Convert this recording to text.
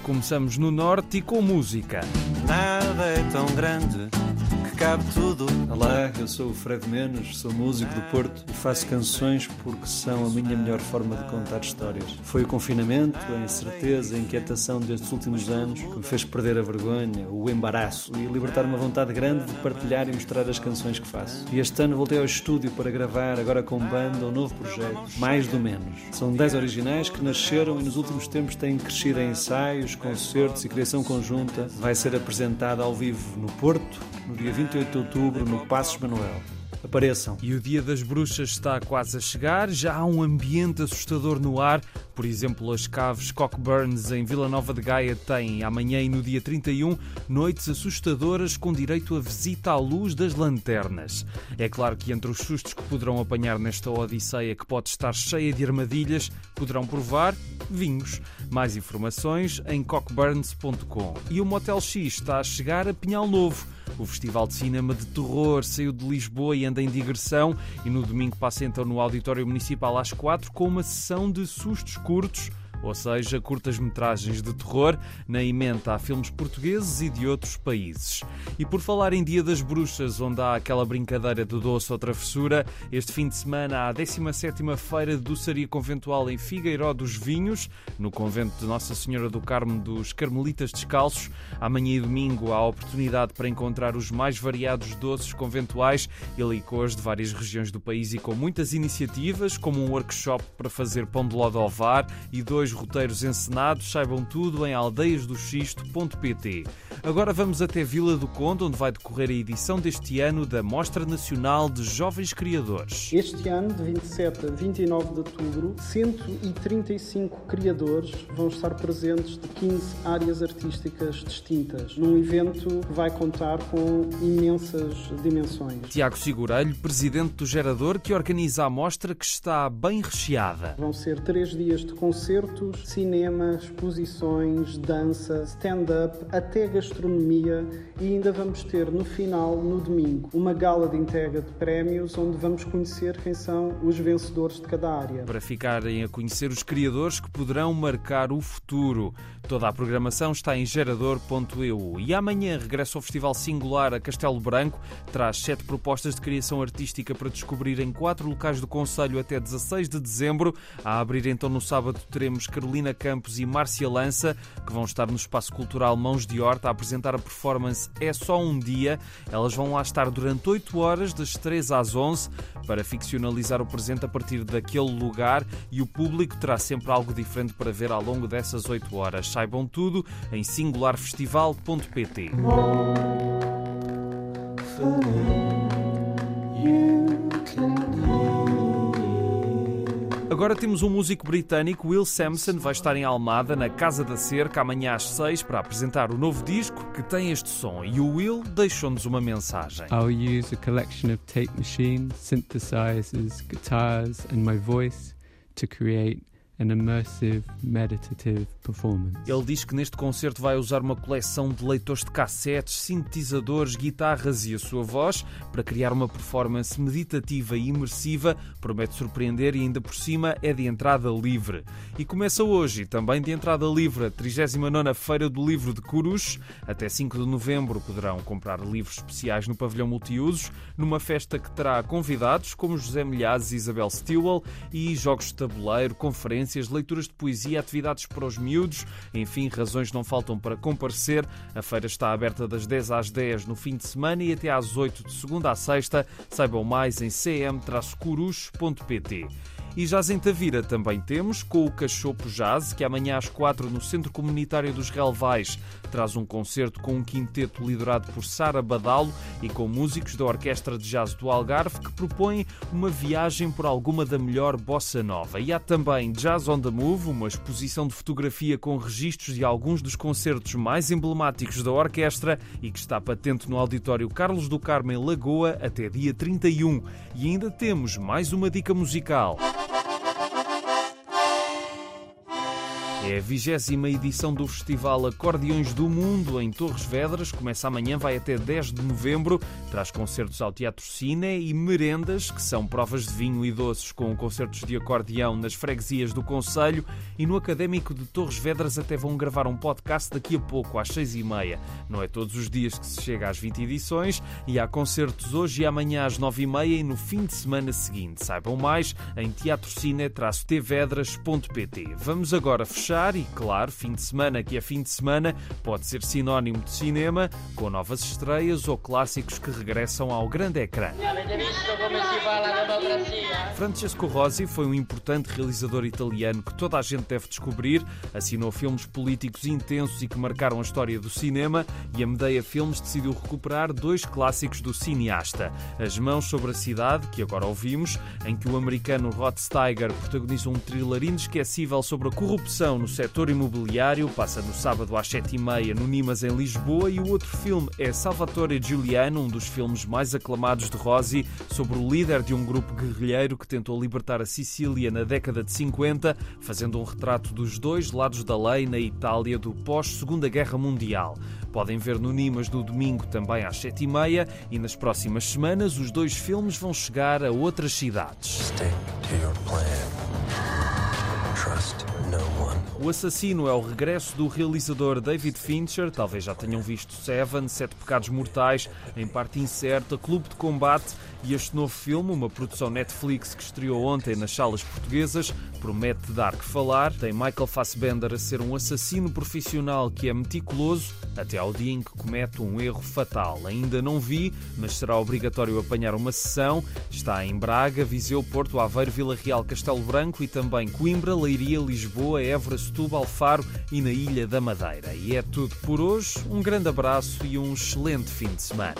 Começamos no Norte e com música. Nada é tão grande cabe tudo. Olá, eu sou o Fred Menos, sou músico do Porto e faço canções porque são a minha melhor forma de contar histórias. Foi o confinamento, a incerteza, a inquietação destes últimos anos que me fez perder a vergonha, o embaraço e libertar uma vontade grande de partilhar e mostrar as canções que faço. E este ano voltei ao estúdio para gravar, agora com banda, um novo projeto, Mais do Menos. São 10 originais que nasceram e nos últimos tempos têm crescido em ensaios, concertos e criação conjunta. Vai ser apresentada ao vivo no Porto, no dia 28 de outubro, no Passos Manuel. Apareçam. E o Dia das Bruxas está quase a chegar, já há um ambiente assustador no ar. Por exemplo, as caves Cockburns em Vila Nova de Gaia têm amanhã e no dia 31 noites assustadoras com direito a visita à luz das lanternas. É claro que entre os sustos que poderão apanhar nesta odisseia que pode estar cheia de armadilhas, poderão provar vinhos. Mais informações em cockburns.com. E o Motel X está a chegar a Pinhal Novo. O Festival de Cinema de Terror saiu de Lisboa e anda em digressão. E no domingo passa então no Auditório Municipal às quatro com uma sessão de sustos curtos ou seja, curtas-metragens de terror, na emenda a filmes portugueses e de outros países. E por falar em Dia das Bruxas, onde há aquela brincadeira de doce ou travessura, este fim de semana há a 17ª Feira de Doçaria Conventual em Figueiró dos Vinhos, no convento de Nossa Senhora do Carmo dos Carmelitas Descalços. Amanhã e domingo há a oportunidade para encontrar os mais variados doces conventuais e licores de várias regiões do país e com muitas iniciativas, como um workshop para fazer pão de ló de ovar e dois roteiros encenados, saibam tudo em aldeiasdoxisto.pt. Agora vamos até Vila do Conde, onde vai decorrer a edição deste ano da Mostra Nacional de Jovens Criadores. Este ano, de 27 a 29 de outubro, 135 criadores vão estar presentes de 15 áreas artísticas distintas, num evento que vai contar com imensas dimensões. Tiago Segurelho, presidente do Gerador, que organiza a mostra que está bem recheada. Vão ser três dias de concerto concertos, cinema, exposições, dança, stand-up, até gastronomia e ainda vamos ter no final, no domingo, uma gala de entrega de prémios onde vamos conhecer quem são os vencedores de cada área. Para ficarem a conhecer os criadores que poderão marcar o futuro. Toda a programação está em gerador.eu. E amanhã regressa ao Festival Singular a Castelo Branco. Traz sete propostas de criação artística para descobrir em quatro locais do Conselho até 16 de dezembro. A abrir então no sábado teremos Carolina Campos e Márcia Lança, que vão estar no Espaço Cultural Mãos de Horta a apresentar a performance É Só Um Dia. Elas vão lá estar durante 8 horas, das 3 às 11, para ficcionalizar o presente a partir daquele lugar e o público terá sempre algo diferente para ver ao longo dessas 8 horas. Saibam tudo em singularfestival.pt. Agora temos um músico britânico, Will Sampson, vai estar em Almada, na Casa da Cerca, amanhã às 6, para apresentar o novo disco que tem este som. E o Will deixou-nos uma mensagem. I'll use a collection of tape machines, synthesizers, guitars and my voice to create an immersive, meditative performance. Ele diz que neste concerto vai usar uma coleção de leitores de cassetes, sintetizadores, guitarras e a sua voz para criar uma performance meditativa e imersiva. Promete surpreender e ainda por cima é de entrada livre. E começa hoje, também de entrada livre, a 39ª Feira do Livro de Curus. Até 5 de novembro poderão comprar livros especiais no pavilhão multiusos, numa festa que terá convidados como José Milhazes e Isabel Stewell e jogos de tabuleiro, conferências leituras de poesia, atividades para os miúdos, enfim, razões não faltam para comparecer. A feira está aberta das 10 às 10 no fim de semana e até às 8 de segunda a sexta. Saibam mais em cm-curus.pt. E Jazz em Tavira também temos, com o Cachopo Jazz, que amanhã às quatro no Centro Comunitário dos Relvais traz um concerto com um quinteto liderado por Sara Badalo e com músicos da Orquestra de Jazz do Algarve que propõem uma viagem por alguma da melhor bossa nova. E há também Jazz on the Move, uma exposição de fotografia com registros de alguns dos concertos mais emblemáticos da orquestra e que está patente no Auditório Carlos do Carmo em Lagoa até dia 31. E ainda temos mais uma dica musical. É a vigésima edição do Festival Acordeões do Mundo em Torres Vedras. Começa amanhã, vai até 10 de novembro. Traz concertos ao Teatro Cine e merendas, que são provas de vinho e doces com concertos de acordeão nas freguesias do Conselho. E no Académico de Torres Vedras até vão gravar um podcast daqui a pouco, às 6h30. Não é todos os dias que se chega às 20 edições e há concertos hoje e amanhã às 9h30 e no fim de semana seguinte. Saibam mais em teatrocine-tvedras.pt. Vamos agora fechar e, claro, fim de semana que é fim de semana pode ser sinónimo de cinema, com novas estreias ou clássicos que regressam ao grande ecrã. Francesco Rosi foi um importante realizador italiano que toda a gente deve descobrir. Assinou filmes políticos intensos e que marcaram a história do cinema e a Medeia Filmes decidiu recuperar dois clássicos do cineasta. As Mãos sobre a Cidade, que agora ouvimos, em que o americano Rod Steiger protagoniza um thriller inesquecível sobre a corrupção no setor imobiliário, passa no sábado às sete e meia no Nimas em Lisboa e o outro filme é Salvatore Giuliano, um dos filmes mais aclamados de Rosi, sobre o líder de um grupo guerrilheiro que tentou libertar a Sicília na década de 50, fazendo um retrato dos dois lados da lei na Itália do pós-Segunda Guerra Mundial. Podem ver no Nimas no domingo também às sete e meia e nas próximas semanas os dois filmes vão chegar a outras cidades. Stick to your plan. O Assassino é o regresso do realizador David Fincher. Talvez já tenham visto Seven, Sete Pecados Mortais, em parte incerta, Clube de Combate e este novo filme, uma produção Netflix que estreou ontem nas salas portuguesas, promete dar que falar. Tem Michael Fassbender a ser um assassino profissional que é meticuloso até ao dia em que comete um erro fatal. Ainda não vi, mas será obrigatório apanhar uma sessão. Está em Braga, Viseu, Porto, Aveiro, Vila Real, Castelo Branco e também Coimbra, Leiria, Lisboa, Évora, Setúbal, Faro e na Ilha da Madeira. E é tudo por hoje. Um grande abraço e um excelente fim de semana.